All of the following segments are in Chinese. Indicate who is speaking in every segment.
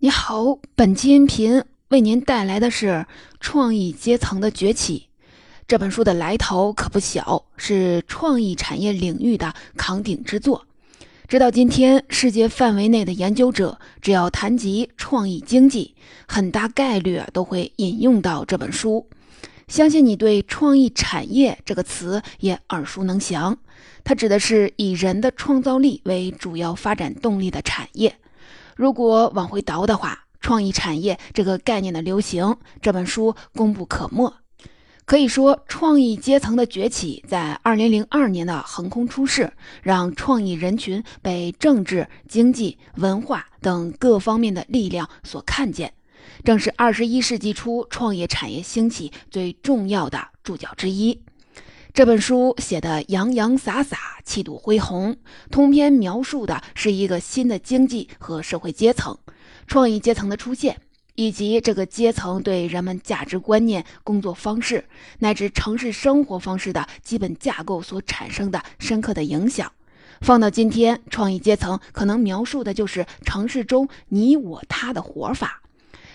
Speaker 1: 你好，本期音频为您带来的是《创意阶层的崛起》这本书的来头可不小，是创意产业领域的扛鼎之作。直到今天，世界范围内的研究者只要谈及创意经济，很大概率都会引用到这本书。相信你对“创意产业”这个词也耳熟能详，它指的是以人的创造力为主要发展动力的产业。如果往回倒的话，创意产业这个概念的流行，这本书功不可没。可以说，创意阶层的崛起在2002年的横空出世，让创意人群被政治、经济、文化等各方面的力量所看见，正是21世纪初创业产业兴起最重要的注脚之一。这本书写的洋洋洒洒，气度恢宏，通篇描述的是一个新的经济和社会阶层——创意阶层的出现，以及这个阶层对人们价值观念、工作方式乃至城市生活方式的基本架构所产生的深刻的影响。放到今天，创意阶层可能描述的就是城市中你我他的活法。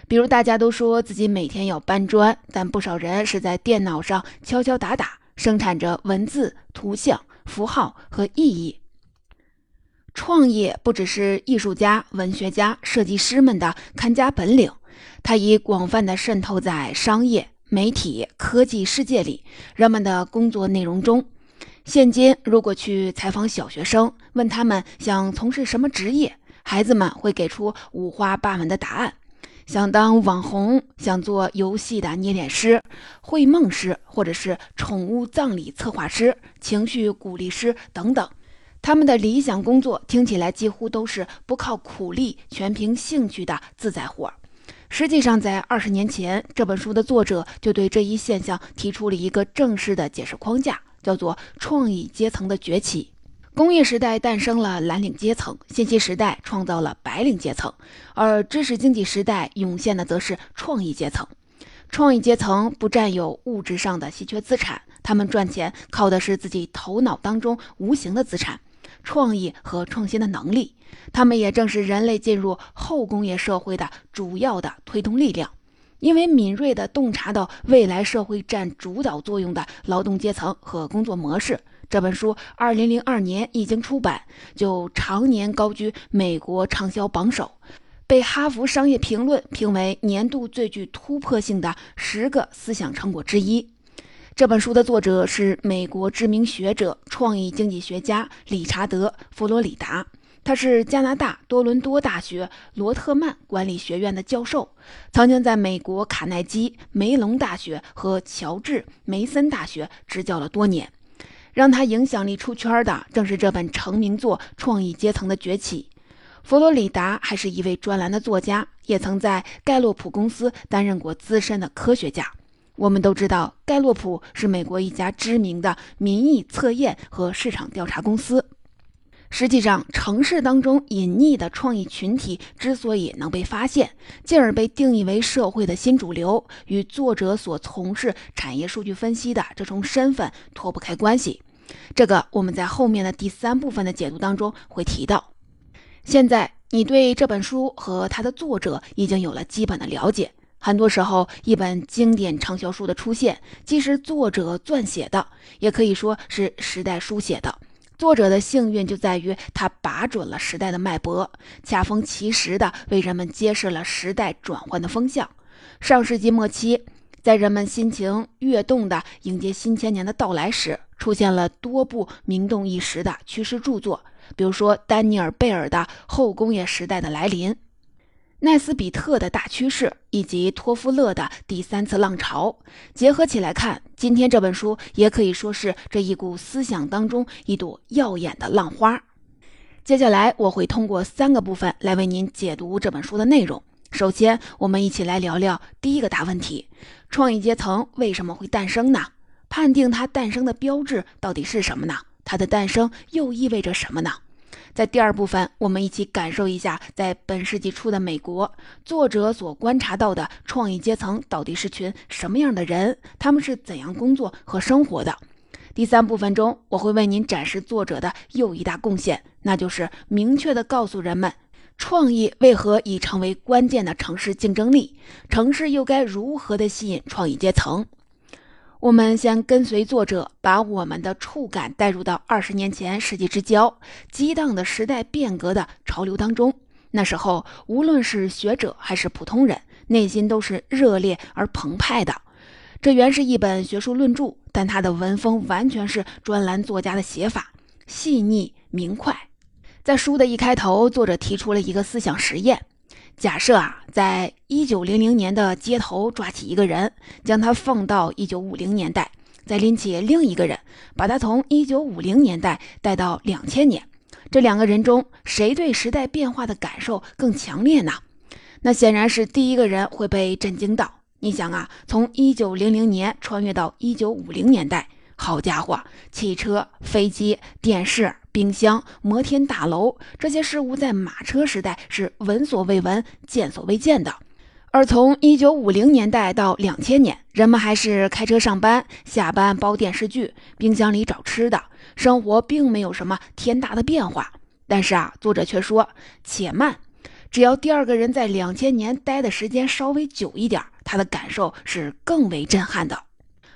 Speaker 1: 比如，大家都说自己每天要搬砖，但不少人是在电脑上敲敲打打。生产着文字、图像、符号和意义。创业不只是艺术家、文学家、设计师们的看家本领，它已广泛的渗透在商业、媒体、科技世界里人们的工作内容中。现今，如果去采访小学生，问他们想从事什么职业，孩子们会给出五花八门的答案。想当网红，想做游戏的捏脸师、绘梦师，或者是宠物葬礼策划师、情绪鼓励师等等。他们的理想工作听起来几乎都是不靠苦力、全凭兴趣的自在活。实际上，在二十年前，这本书的作者就对这一现象提出了一个正式的解释框架，叫做“创意阶层的崛起”。工业时代诞生了蓝领阶层，信息时代创造了白领阶层，而知识经济时代涌现的则是创意阶层。创意阶层不占有物质上的稀缺资产，他们赚钱靠的是自己头脑当中无形的资产——创意和创新的能力。他们也正是人类进入后工业社会的主要的推动力量，因为敏锐地洞察到未来社会占主导作用的劳动阶层和工作模式。这本书二零零二年一经出版，就常年高居美国畅销榜首，被《哈佛商业评论》评为年度最具突破性的十个思想成果之一。这本书的作者是美国知名学者、创意经济学家理查德·佛罗里达，他是加拿大多伦多大学罗特曼管理学院的教授，曾经在美国卡耐基梅隆大学和乔治梅森大学执教了多年。让他影响力出圈的，正是这本成名作《创意阶层的崛起》。佛罗里达还是一位专栏的作家，也曾在盖洛普公司担任过资深的科学家。我们都知道，盖洛普是美国一家知名的民意测验和市场调查公司。实际上，城市当中隐匿的创意群体之所以能被发现，进而被定义为社会的新主流，与作者所从事产业数据分析的这重身份脱不开关系。这个我们在后面的第三部分的解读当中会提到。现在你对这本书和它的作者已经有了基本的了解。很多时候，一本经典畅销书的出现，既是作者撰写的，也可以说是时代书写的。作者的幸运就在于他把准了时代的脉搏，恰逢其时的为人们揭示了时代转换的风向。上世纪末期，在人们心情跃动的迎接新千年的到来时，出现了多部名动一时的趋势著作，比如说丹尼尔·贝尔的《后工业时代的来临》。奈斯比特的大趋势以及托夫勒的第三次浪潮结合起来看，今天这本书也可以说是这一股思想当中一朵耀眼的浪花。接下来我会通过三个部分来为您解读这本书的内容。首先，我们一起来聊聊第一个大问题：创意阶层为什么会诞生呢？判定它诞生的标志到底是什么呢？它的诞生又意味着什么呢？在第二部分，我们一起感受一下，在本世纪初的美国，作者所观察到的创意阶层到底是群什么样的人？他们是怎样工作和生活的？第三部分中，我会为您展示作者的又一大贡献，那就是明确地告诉人们，创意为何已成为关键的城市竞争力？城市又该如何的吸引创意阶层？我们先跟随作者，把我们的触感带入到二十年前世纪之交激荡的时代变革的潮流当中。那时候，无论是学者还是普通人，内心都是热烈而澎湃的。这原是一本学术论著，但它的文风完全是专栏作家的写法，细腻明快。在书的一开头，作者提出了一个思想实验。假设啊，在一九零零年的街头抓起一个人，将他放到一九五零年代，再拎起另一个人，把他从一九五零年代带到两千年，这两个人中谁对时代变化的感受更强烈呢？那显然是第一个人会被震惊到。你想啊，从一九零零年穿越到一九五零年代。好家伙，汽车、飞机、电视、冰箱、摩天大楼，这些事物在马车时代是闻所未闻、见所未见的。而从一九五零年代到两千年，人们还是开车上班、下班煲电视剧、冰箱里找吃的，生活并没有什么天大的变化。但是啊，作者却说：“且慢，只要第二个人在两千年待的时间稍微久一点，他的感受是更为震撼的。”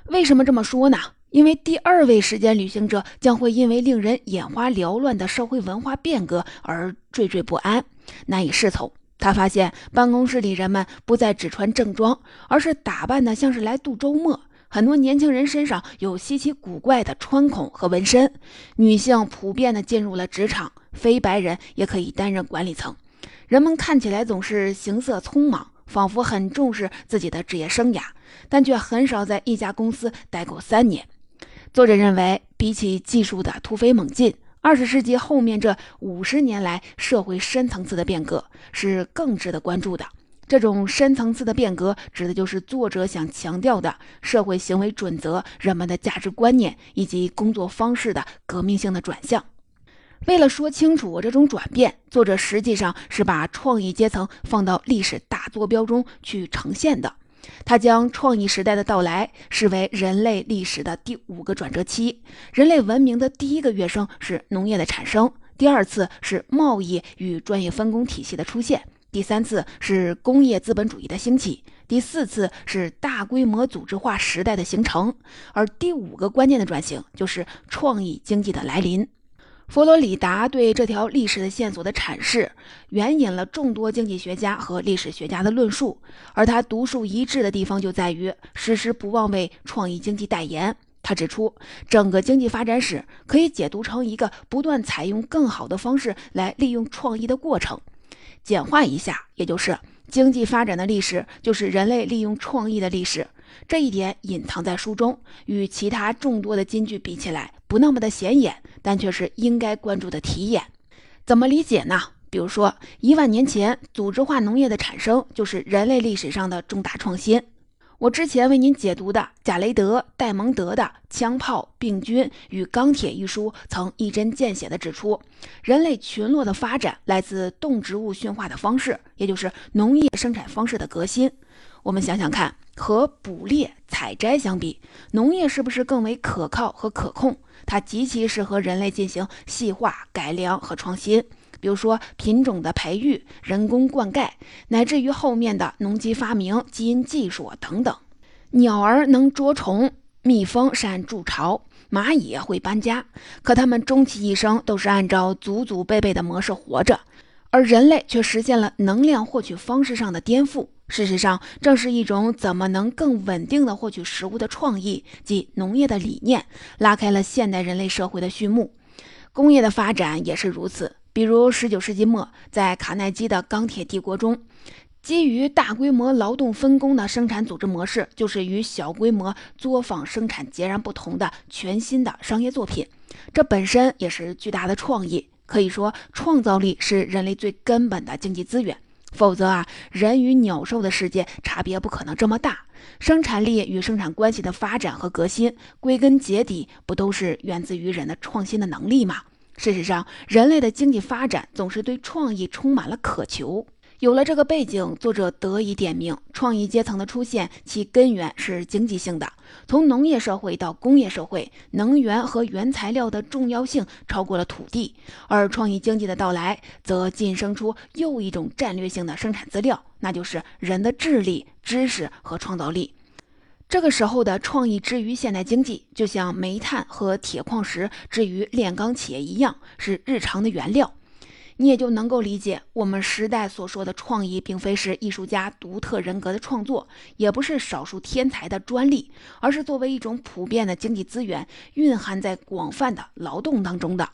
Speaker 1: 为什么这么说呢？因为第二位时间旅行者将会因为令人眼花缭乱的社会文化变革而惴惴不安、难以适从。他发现办公室里人们不再只穿正装，而是打扮的像是来度周末。很多年轻人身上有稀奇古怪的穿孔和纹身，女性普遍的进入了职场，非白人也可以担任管理层。人们看起来总是行色匆忙，仿佛很重视自己的职业生涯，但却很少在一家公司待够三年。作者认为，比起技术的突飞猛进，二十世纪后面这五十年来社会深层次的变革是更值得关注的。这种深层次的变革，指的就是作者想强调的社会行为准则、人们的价值观念以及工作方式的革命性的转向。为了说清楚这种转变，作者实际上是把创意阶层放到历史大坐标中去呈现的。他将创意时代的到来视为人类历史的第五个转折期。人类文明的第一个跃升是农业的产生，第二次是贸易与专业分工体系的出现，第三次是工业资本主义的兴起，第四次是大规模组织化时代的形成，而第五个关键的转型就是创意经济的来临。佛罗里达对这条历史的线索的阐释，援引了众多经济学家和历史学家的论述，而他独树一帜的地方就在于时时不忘为创意经济代言。他指出，整个经济发展史可以解读成一个不断采用更好的方式来利用创意的过程。简化一下，也就是经济发展的历史就是人类利用创意的历史。这一点隐藏在书中，与其他众多的金句比起来，不那么的显眼，但却是应该关注的题眼。怎么理解呢？比如说，一万年前，组织化农业的产生就是人类历史上的重大创新。我之前为您解读的贾雷德·戴蒙德的《枪炮、病菌与钢铁》一书，曾一针见血地指出，人类群落的发展来自动植物驯化的方式，也就是农业生产方式的革新。我们想想看。和捕猎、采摘相比，农业是不是更为可靠和可控？它极其适合人类进行细化、改良和创新，比如说品种的培育、人工灌溉，乃至于后面的农机发明、基因技术等等。鸟儿能捉虫，蜜蜂善筑巢，蚂蚁会搬家，可它们终其一生都是按照祖祖辈辈的模式活着，而人类却实现了能量获取方式上的颠覆。事实上，正是一种怎么能更稳定的获取食物的创意，即农业的理念，拉开了现代人类社会的序幕。工业的发展也是如此。比如19世纪末，在卡耐基的钢铁帝国中，基于大规模劳动分工的生产组织模式，就是与小规模作坊生产截然不同的全新的商业作品。这本身也是巨大的创意。可以说，创造力是人类最根本的经济资源。否则啊，人与鸟兽的世界差别不可能这么大。生产力与生产关系的发展和革新，归根结底不都是源自于人的创新的能力吗？事实上，人类的经济发展总是对创意充满了渴求。有了这个背景，作者得以点明，创意阶层的出现其根源是经济性的。从农业社会到工业社会，能源和原材料的重要性超过了土地，而创意经济的到来，则晋升出又一种战略性的生产资料，那就是人的智力、知识和创造力。这个时候的创意之于现代经济，就像煤炭和铁矿石之于炼钢企业一样，是日常的原料。你也就能够理解，我们时代所说的创意，并非是艺术家独特人格的创作，也不是少数天才的专利，而是作为一种普遍的经济资源，蕴含在广泛的劳动当中的。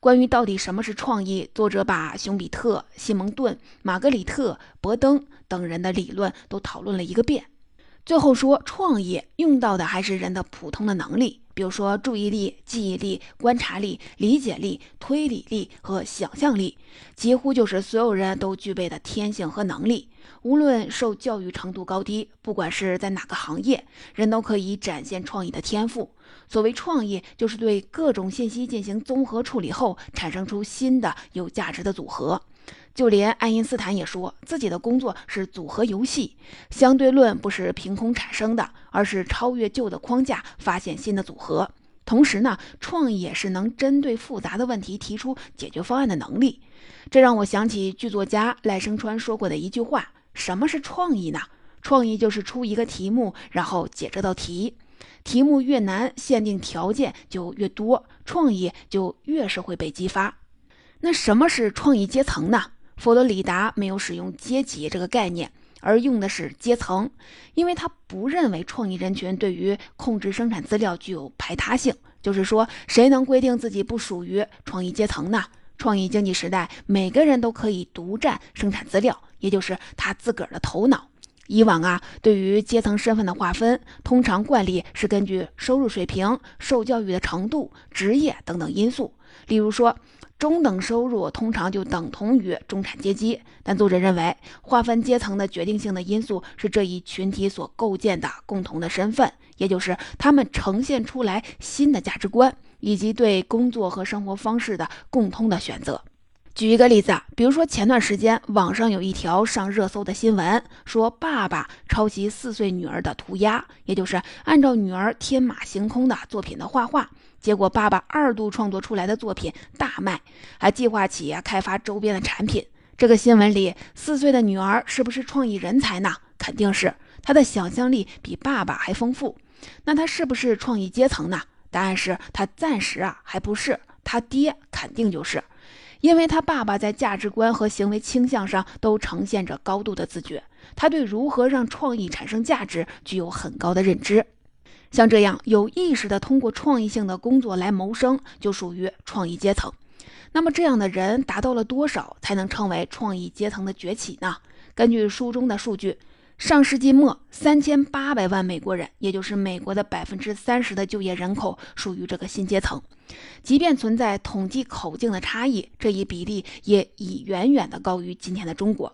Speaker 1: 关于到底什么是创意，作者把熊彼特、西蒙顿、玛格里特、伯登等人的理论都讨论了一个遍。最后说，创意用到的还是人的普通的能力。比如说，注意力、记忆力、观察力、理解力、推理力和想象力，几乎就是所有人都具备的天性和能力。无论受教育程度高低，不管是在哪个行业，人都可以展现创意的天赋。所谓创意，就是对各种信息进行综合处理后，产生出新的有价值的组合。就连爱因斯坦也说自己的工作是组合游戏，相对论不是凭空产生的，而是超越旧的框架，发现新的组合。同时呢，创意也是能针对复杂的问题提出解决方案的能力。这让我想起剧作家赖声川说过的一句话：“什么是创意呢？创意就是出一个题目，然后解这道题。题目越难，限定条件就越多，创意就越是会被激发。那什么是创意阶层呢？”佛罗里达没有使用阶级这个概念，而用的是阶层，因为他不认为创意人群对于控制生产资料具有排他性。就是说，谁能规定自己不属于创意阶层呢？创意经济时代，每个人都可以独占生产资料，也就是他自个儿的头脑。以往啊，对于阶层身份的划分，通常惯例是根据收入水平、受教育的程度、职业等等因素，例如说。中等收入通常就等同于中产阶级，但作者认为，划分阶层的决定性的因素是这一群体所构建的共同的身份，也就是他们呈现出来新的价值观以及对工作和生活方式的共通的选择。举一个例子啊，比如说前段时间网上有一条上热搜的新闻，说爸爸抄袭四岁女儿的涂鸦，也就是按照女儿天马行空的作品的画画。结果，爸爸二度创作出来的作品大卖，还计划起开发周边的产品。这个新闻里，四岁的女儿是不是创意人才呢？肯定是，她的想象力比爸爸还丰富。那她是不是创意阶层呢？答案是她暂时啊还不是，她爹肯定就是，因为他爸爸在价值观和行为倾向上都呈现着高度的自觉，他对如何让创意产生价值具有很高的认知。像这样有意识的通过创意性的工作来谋生，就属于创意阶层。那么这样的人达到了多少才能称为创意阶层的崛起呢？根据书中的数据，上世纪末三千八百万美国人，也就是美国的百分之三十的就业人口，属于这个新阶层。即便存在统计口径的差异，这一比例也已远远的高于今天的中国。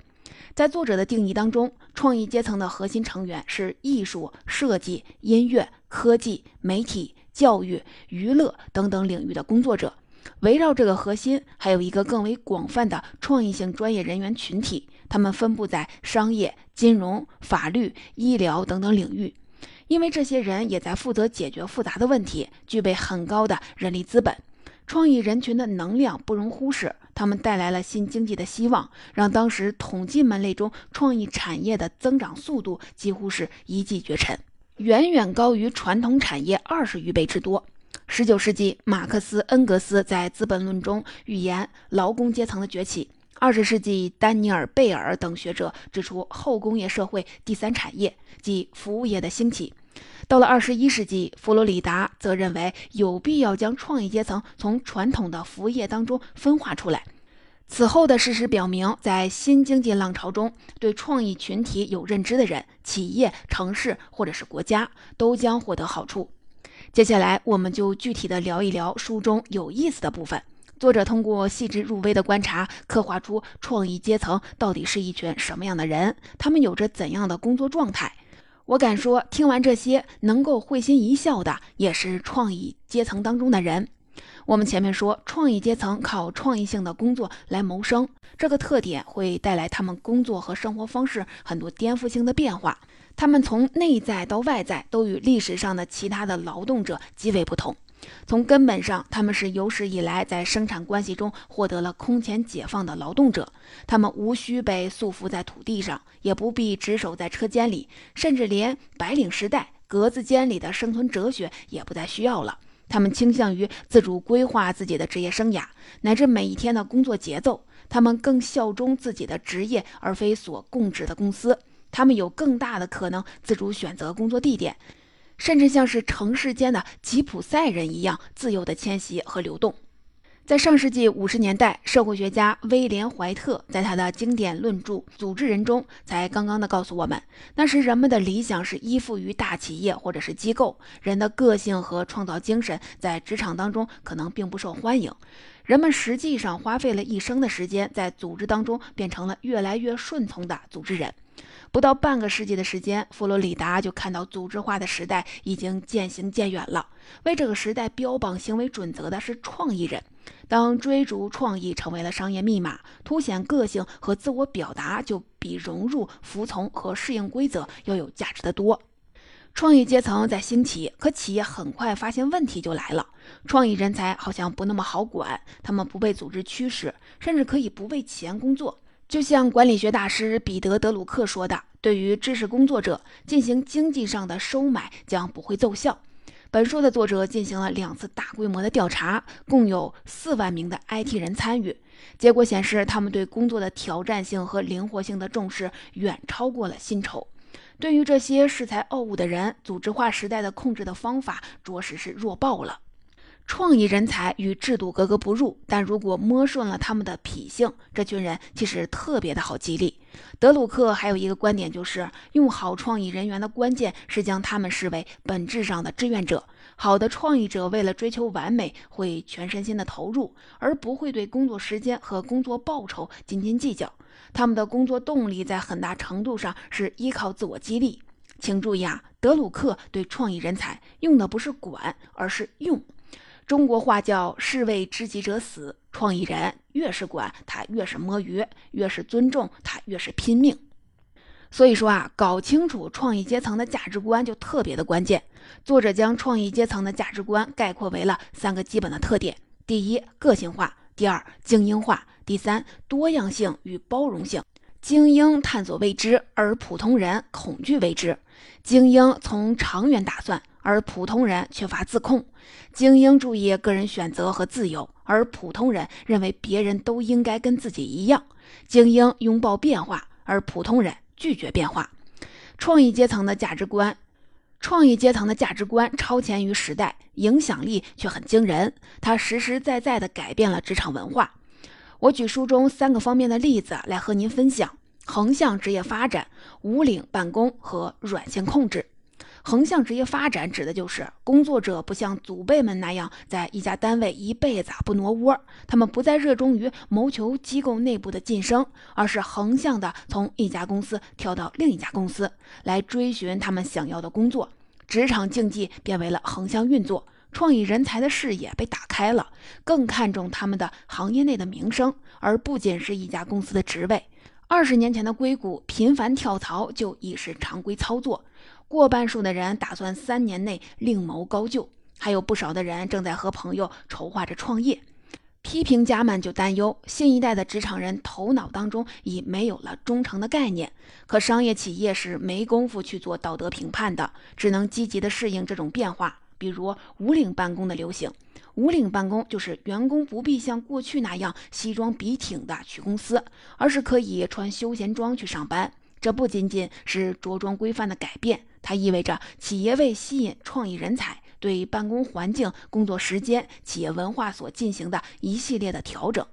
Speaker 1: 在作者的定义当中，创意阶层的核心成员是艺术、设计、音乐、科技、媒体、教育、娱乐等等领域的工作者。围绕这个核心，还有一个更为广泛的创意性专业人员群体，他们分布在商业、金融、法律、医疗等等领域。因为这些人也在负责解决复杂的问题，具备很高的人力资本。创意人群的能量不容忽视。他们带来了新经济的希望，让当时统计门类中创意产业的增长速度几乎是一骑绝尘，远远高于传统产业二十余倍之多。十九世纪，马克思、恩格斯在《资本论》中预言劳工阶层的崛起；二十世纪，丹尼尔·贝尔等学者指出后工业社会第三产业即服务业的兴起。到了二十一世纪，佛罗里达则认为有必要将创意阶层从传统的服务业当中分化出来。此后的事实表明，在新经济浪潮中，对创意群体有认知的人、企业、城市或者是国家都将获得好处。接下来，我们就具体的聊一聊书中有意思的部分。作者通过细致入微的观察，刻画出创意阶层到底是一群什么样的人，他们有着怎样的工作状态。我敢说，听完这些，能够会心一笑的，也是创意阶层当中的人。我们前面说，创意阶层靠创意性的工作来谋生，这个特点会带来他们工作和生活方式很多颠覆性的变化。他们从内在到外在都与历史上的其他的劳动者极为不同。从根本上，他们是有史以来在生产关系中获得了空前解放的劳动者。他们无需被束缚在土地上，也不必值守在车间里，甚至连白领时代格子间里的生存哲学也不再需要了。他们倾向于自主规划自己的职业生涯，乃至每一天的工作节奏。他们更效忠自己的职业，而非所供职的公司。他们有更大的可能自主选择工作地点，甚至像是城市间的吉普赛人一样自由的迁徙和流动。在上世纪五十年代，社会学家威廉·怀特在他的经典论著《组织人》中，才刚刚的告诉我们，那时人们的理想是依附于大企业或者是机构，人的个性和创造精神在职场当中可能并不受欢迎。人们实际上花费了一生的时间，在组织当中变成了越来越顺从的组织人。不到半个世纪的时间，佛罗里达就看到组织化的时代已经渐行渐远了。为这个时代标榜行为准则的是创意人。当追逐创意成为了商业密码，凸显个性和自我表达就比融入、服从和适应规则要有价值的多。创意阶层在兴起，可企业很快发现问题就来了。创意人才好像不那么好管，他们不被组织驱使，甚至可以不为钱工作。就像管理学大师彼得·德鲁克说的：“对于知识工作者进行经济上的收买将不会奏效。”本书的作者进行了两次大规模的调查，共有四万名的 IT 人参与。结果显示，他们对工作的挑战性和灵活性的重视远超过了薪酬。对于这些恃才傲物的人，组织化时代的控制的方法着实是弱爆了。创意人才与制度格格不入，但如果摸顺了他们的脾性，这群人其实特别的好激励。德鲁克还有一个观点，就是用好创意人员的关键是将他们视为本质上的志愿者。好的创意者为了追求完美，会全身心的投入，而不会对工作时间和工作报酬斤斤计较。他们的工作动力在很大程度上是依靠自我激励。请注意啊，德鲁克对创意人才用的不是管，而是用。中国话叫“士为知己者死”，创意人越是管他越是摸鱼，越是尊重他越是拼命。所以说啊，搞清楚创意阶层的价值观就特别的关键。作者将创意阶层的价值观概括为了三个基本的特点：第一，个性化；第二，精英化；第三，多样性与包容性。精英探索未知，而普通人恐惧未知。精英从长远打算。而普通人缺乏自控，精英注意个人选择和自由，而普通人认为别人都应该跟自己一样。精英拥抱变化，而普通人拒绝变化。创意阶层的价值观，创意阶层的价值观超前于时代，影响力却很惊人。它实实在在地改变了职场文化。我举书中三个方面的例子来和您分享：横向职业发展、无领办公和软性控制。横向职业发展指的就是工作者不像祖辈们那样在一家单位一辈子不挪窝，他们不再热衷于谋求机构内部的晋升，而是横向的从一家公司跳到另一家公司来追寻他们想要的工作。职场竞技变为了横向运作，创意人才的视野被打开了，更看重他们的行业内的名声，而不仅是一家公司的职位。二十年前的硅谷，频繁跳槽就已是常规操作。过半数的人打算三年内另谋高就，还有不少的人正在和朋友筹划着创业。批评家们就担忧，新一代的职场人头脑当中已没有了忠诚的概念。可商业企业是没工夫去做道德评判的，只能积极的适应这种变化。比如无领办公的流行，无领办公就是员工不必像过去那样西装笔挺的去公司，而是可以穿休闲装去上班。这不仅仅是着装规范的改变。它意味着企业为吸引创意人才，对办公环境、工作时间、企业文化所进行的一系列的调整。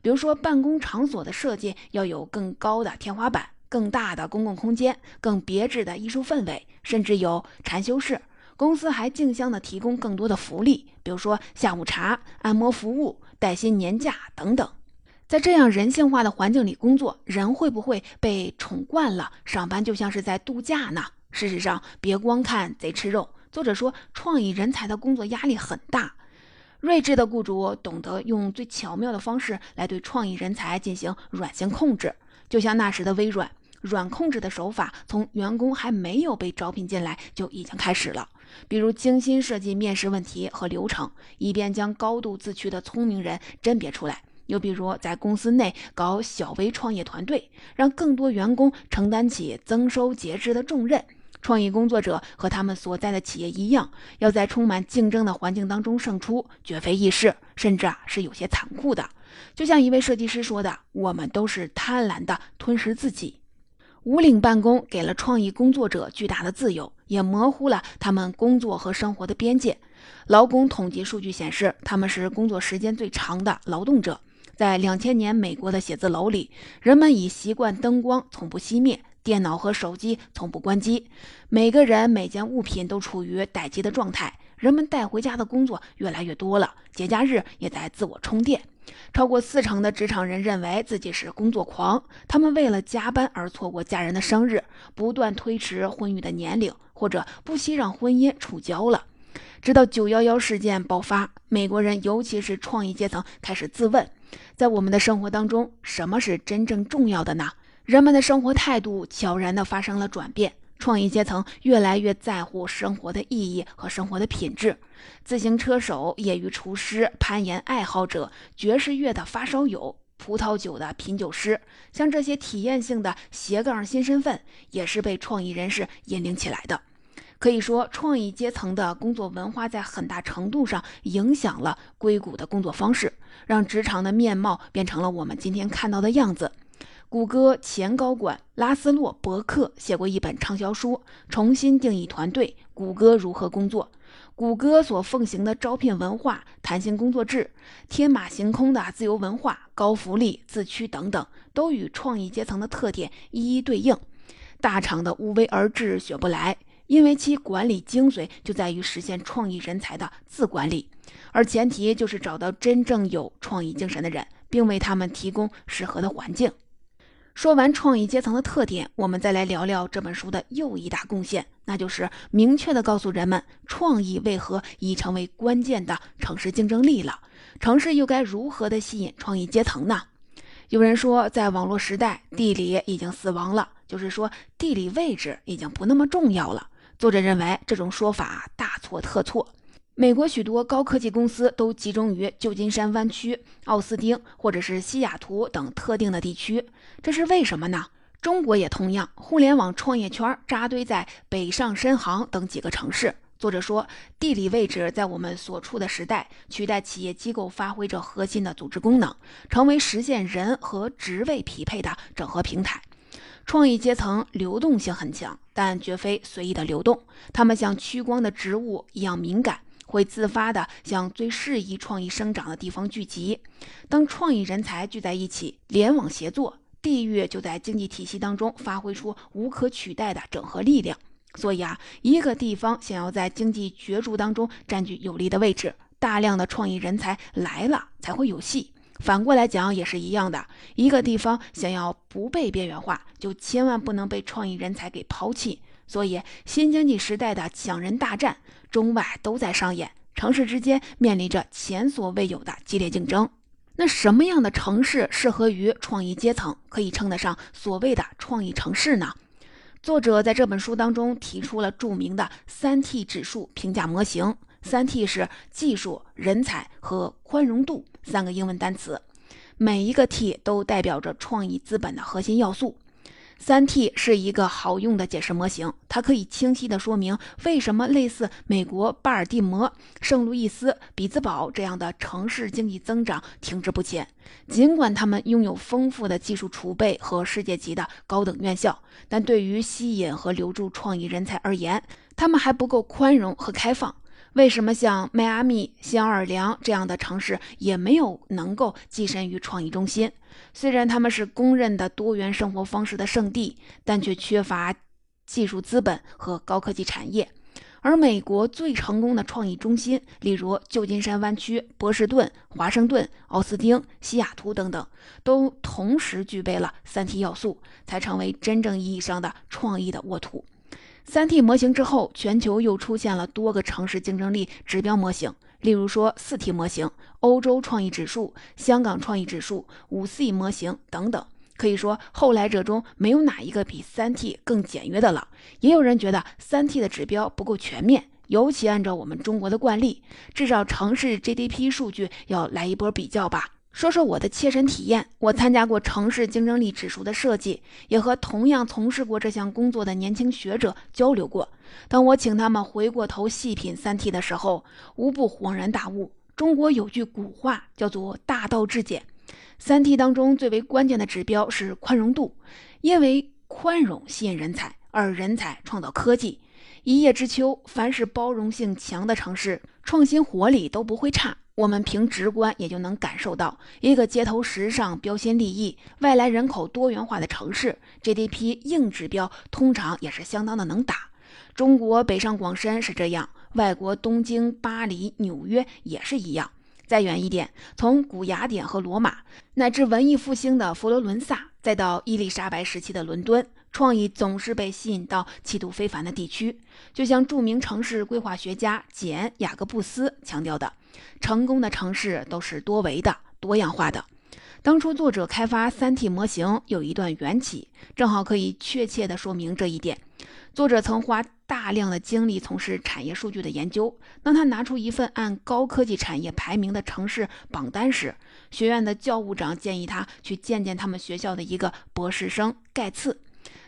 Speaker 1: 比如说，办公场所的设计要有更高的天花板、更大的公共空间、更别致的艺术氛围，甚至有禅修室。公司还竞相的提供更多的福利，比如说下午茶、按摩服务、带薪年假等等。在这样人性化的环境里工作，人会不会被宠惯了？上班就像是在度假呢？事实上，别光看贼吃肉。作者说，创意人才的工作压力很大。睿智的雇主懂得用最巧妙的方式来对创意人才进行软性控制，就像那时的微软，软控制的手法从员工还没有被招聘进来就已经开始了。比如精心设计面试问题和流程，以便将高度自驱的聪明人甄别出来；又比如在公司内搞小微创业团队，让更多员工承担起增收节制的重任。创意工作者和他们所在的企业一样，要在充满竞争的环境当中胜出，绝非易事，甚至啊是有些残酷的。就像一位设计师说的：“我们都是贪婪的吞噬自己。”无领办公给了创意工作者巨大的自由，也模糊了他们工作和生活的边界。劳工统计数据显示，他们是工作时间最长的劳动者。在两千年美国的写字楼里，人们已习惯灯光从不熄灭。电脑和手机从不关机，每个人每件物品都处于待机的状态。人们带回家的工作越来越多了，节假日也在自我充电。超过四成的职场人认为自己是工作狂，他们为了加班而错过家人的生日，不断推迟婚育的年龄，或者不惜让婚姻触礁了。直到九幺幺事件爆发，美国人尤其是创意阶层开始自问：在我们的生活当中，什么是真正重要的呢？人们的生活态度悄然地发生了转变，创意阶层越来越在乎生活的意义和生活的品质。自行车手、业余厨师、攀岩爱好者、爵士乐的发烧友、葡萄酒的品酒师，像这些体验性的斜杠新身份，也是被创意人士引领起来的。可以说，创意阶层的工作文化在很大程度上影响了硅谷的工作方式，让职场的面貌变成了我们今天看到的样子。谷歌前高管拉斯洛·伯克写过一本畅销书《重新定义团队：谷歌如何工作》。谷歌所奉行的招聘文化、弹性工作制、天马行空的自由文化、高福利、自驱等等，都与创意阶层的特点一一对应。大厂的无为而治学不来，因为其管理精髓就在于实现创意人才的自管理，而前提就是找到真正有创意精神的人，并为他们提供适合的环境。说完创意阶层的特点，我们再来聊聊这本书的又一大贡献，那就是明确的告诉人们，创意为何已成为关键的城市竞争力了。城市又该如何的吸引创意阶层呢？有人说，在网络时代，地理已经死亡了，就是说地理位置已经不那么重要了。作者认为这种说法大错特错。美国许多高科技公司都集中于旧金山湾区、奥斯汀或者是西雅图等特定的地区，这是为什么呢？中国也同样，互联网创业圈扎堆在北上深杭等几个城市。作者说，地理位置在我们所处的时代，取代企业机构发挥着核心的组织功能，成为实现人和职位匹配的整合平台。创意阶层流动性很强，但绝非随意的流动，他们像趋光的植物一样敏感。会自发地向最适宜创意生长的地方聚集。当创意人才聚在一起，联网协作，地域就在经济体系当中发挥出无可取代的整合力量。所以啊，一个地方想要在经济角逐当中占据有利的位置，大量的创意人才来了才会有戏。反过来讲也是一样的，一个地方想要不被边缘化，就千万不能被创意人才给抛弃。所以，新经济时代的抢人大战，中外都在上演，城市之间面临着前所未有的激烈竞争。那什么样的城市适合于创意阶层，可以称得上所谓的创意城市呢？作者在这本书当中提出了著名的三 T 指数评价模型，三 T 是技术、人才和宽容度三个英文单词，每一个 T 都代表着创意资本的核心要素。三 T 是一个好用的解释模型，它可以清晰地说明为什么类似美国巴尔的摩、圣路易斯、比兹堡这样的城市经济增长停滞不前。尽管他们拥有丰富的技术储备和世界级的高等院校，但对于吸引和留住创意人才而言，他们还不够宽容和开放。为什么像迈阿密、新奥尔良这样的城市也没有能够跻身于创意中心？虽然他们是公认的多元生活方式的圣地，但却缺乏技术资本和高科技产业。而美国最成功的创意中心，例如旧金山湾区、波士顿、华盛顿、奥斯汀、西雅图等等，都同时具备了三体要素，才成为真正意义上的创意的沃土。三 T 模型之后，全球又出现了多个城市竞争力指标模型，例如说四 T 模型、欧洲创意指数、香港创意指数、五 C 模型等等。可以说，后来者中没有哪一个比三 T 更简约的了。也有人觉得三 T 的指标不够全面，尤其按照我们中国的惯例，至少城市 GDP 数据要来一波比较吧。说说我的切身体验，我参加过城市竞争力指数的设计，也和同样从事过这项工作的年轻学者交流过。当我请他们回过头细品三 T 的时候，无不恍然大悟。中国有句古话叫做“大道至简”。三 T 当中最为关键的指标是宽容度，因为宽容吸引人才，而人才创造科技。一叶知秋，凡是包容性强的城市，创新活力都不会差。我们凭直观也就能感受到，一个街头时尚、标新立异、外来人口多元化的城市，GDP 硬指标通常也是相当的能打。中国北上广深是这样，外国东京、巴黎、纽约也是一样。再远一点，从古雅典和罗马，乃至文艺复兴的佛罗伦萨，再到伊丽莎白时期的伦敦，创意总是被吸引到气度非凡的地区。就像著名城市规划学家简·雅各布斯强调的：“成功的城市都是多维的、多样化的。”当初作者开发三 T 模型有一段缘起，正好可以确切地说明这一点。作者曾花大量的精力从事产业数据的研究。当他拿出一份按高科技产业排名的城市榜单时，学院的教务长建议他去见见他们学校的一个博士生盖茨。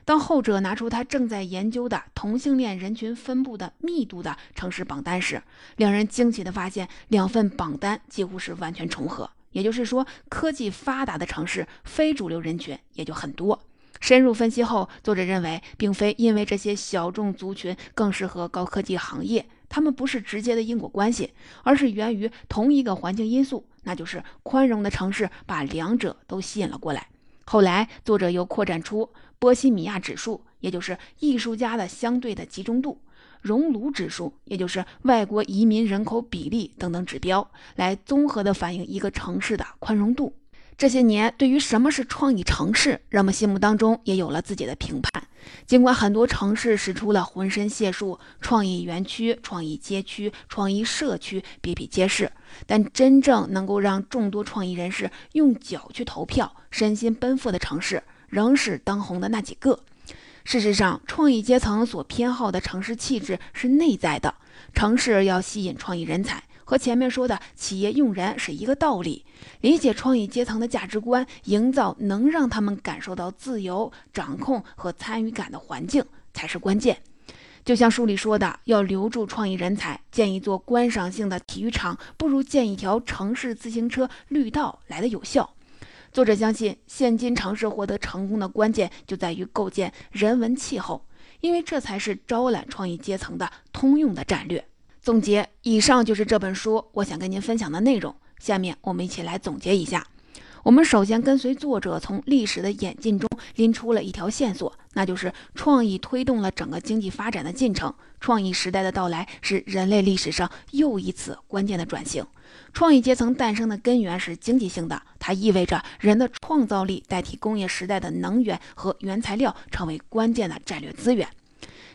Speaker 1: 当后者拿出他正在研究的同性恋人群分布的密度的城市榜单时，两人惊奇地发现，两份榜单几乎是完全重合。也就是说，科技发达的城市，非主流人群也就很多。深入分析后，作者认为，并非因为这些小众族群更适合高科技行业，他们不是直接的因果关系，而是源于同一个环境因素，那就是宽容的城市把两者都吸引了过来。后来，作者又扩展出波西米亚指数，也就是艺术家的相对的集中度；熔炉指数，也就是外国移民人口比例等等指标，来综合的反映一个城市的宽容度。这些年，对于什么是创意城市，人们心目当中也有了自己的评判。尽管很多城市使出了浑身解数，创意园区、创意街区、创意社区比比皆是，但真正能够让众多创意人士用脚去投票、身心奔赴的城市，仍是当红的那几个。事实上，创意阶层所偏好的城市气质是内在的，城市要吸引创意人才。和前面说的企业用人是一个道理，理解创意阶层的价值观，营造能让他们感受到自由、掌控和参与感的环境才是关键。就像书里说的，要留住创意人才，建一座观赏性的体育场，不如建一条城市自行车绿道来的有效。作者相信，现今尝试获得成功的关键就在于构建人文气候，因为这才是招揽创意阶层的通用的战略。总结，以上就是这本书我想跟您分享的内容。下面我们一起来总结一下。我们首先跟随作者从历史的演进中拎出了一条线索，那就是创意推动了整个经济发展的进程。创意时代的到来是人类历史上又一次关键的转型。创意阶层诞生的根源是经济性的，它意味着人的创造力代替工业时代的能源和原材料，成为关键的战略资源。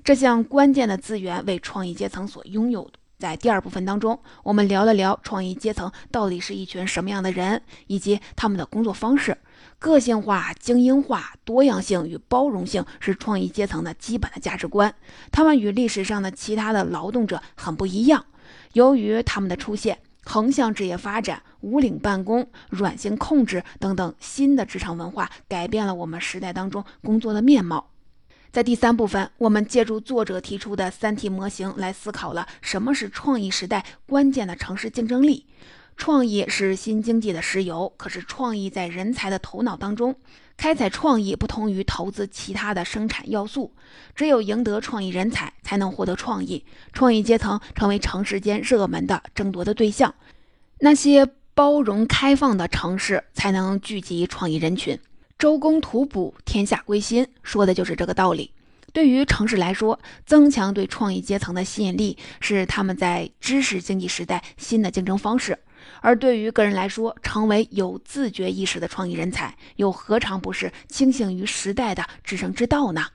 Speaker 1: 这项关键的资源为创意阶层所拥有。在第二部分当中，我们聊了聊创意阶层到底是一群什么样的人，以及他们的工作方式。个性化、精英化、多样性与包容性是创意阶层的基本的价值观。他们与历史上的其他的劳动者很不一样。由于他们的出现，横向职业发展、无领办公、软性控制等等新的职场文化，改变了我们时代当中工作的面貌。在第三部分，我们借助作者提出的三体模型来思考了什么是创意时代关键的城市竞争力。创意是新经济的石油，可是创意在人才的头脑当中。开采创意不同于投资其他的生产要素，只有赢得创意人才，才能获得创意。创意阶层成为城市间热门的争夺的对象。那些包容开放的城市，才能聚集创意人群。周公吐哺，天下归心，说的就是这个道理。对于城市来说，增强对创意阶层的吸引力是他们在知识经济时代新的竞争方式；而对于个人来说，成为有自觉意识的创意人才，又何尝不是清醒于时代的制胜之道呢？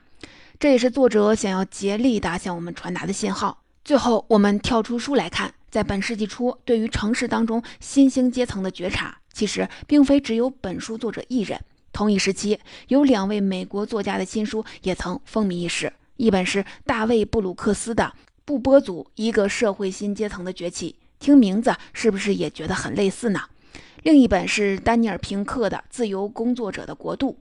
Speaker 1: 这也是作者想要竭力的向我们传达的信号。最后，我们跳出书来看。在本世纪初，对于城市当中新兴阶层的觉察，其实并非只有本书作者一人。同一时期，有两位美国作家的新书也曾风靡一时。一本是大卫·布鲁克斯的《布波族：一个社会新阶层的崛起》，听名字是不是也觉得很类似呢？另一本是丹尼尔·平克的《自由工作者的国度》。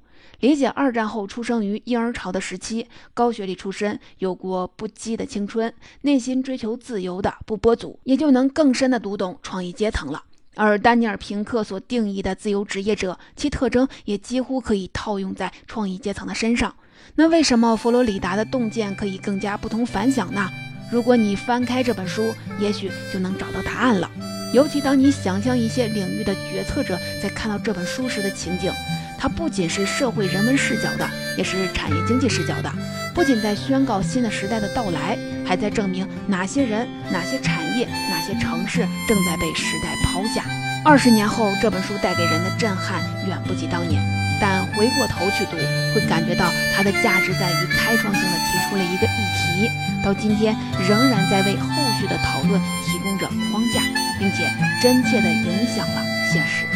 Speaker 1: 理解二战后出生于婴儿潮的时期，高学历出身，有过不羁的青春，内心追求自由的布波族，也就能更深的读懂创意阶层了。而丹尼尔·平克所定义的自由职业者，其特征也几乎可以套用在创意阶层的身上。那为什么佛罗里达的洞见可以更加不同凡响呢？如果你翻开这本书，也许就能找到答案了。尤其当你想象一些领域的决策者在看到这本书时的情景，它不仅是社会人文视角的，也是产业经济视角的。不仅在宣告新的时代的到来，还在证明哪些人、哪些产业、哪些城市正在被时代抛下。二十年后，这本书带给人的震撼远不及当年。但回过头去读，会感觉到它的价值在于开创性的提出了一个议题，到今天仍然在为后续的讨论提供着框架，并且真切地影响了现实。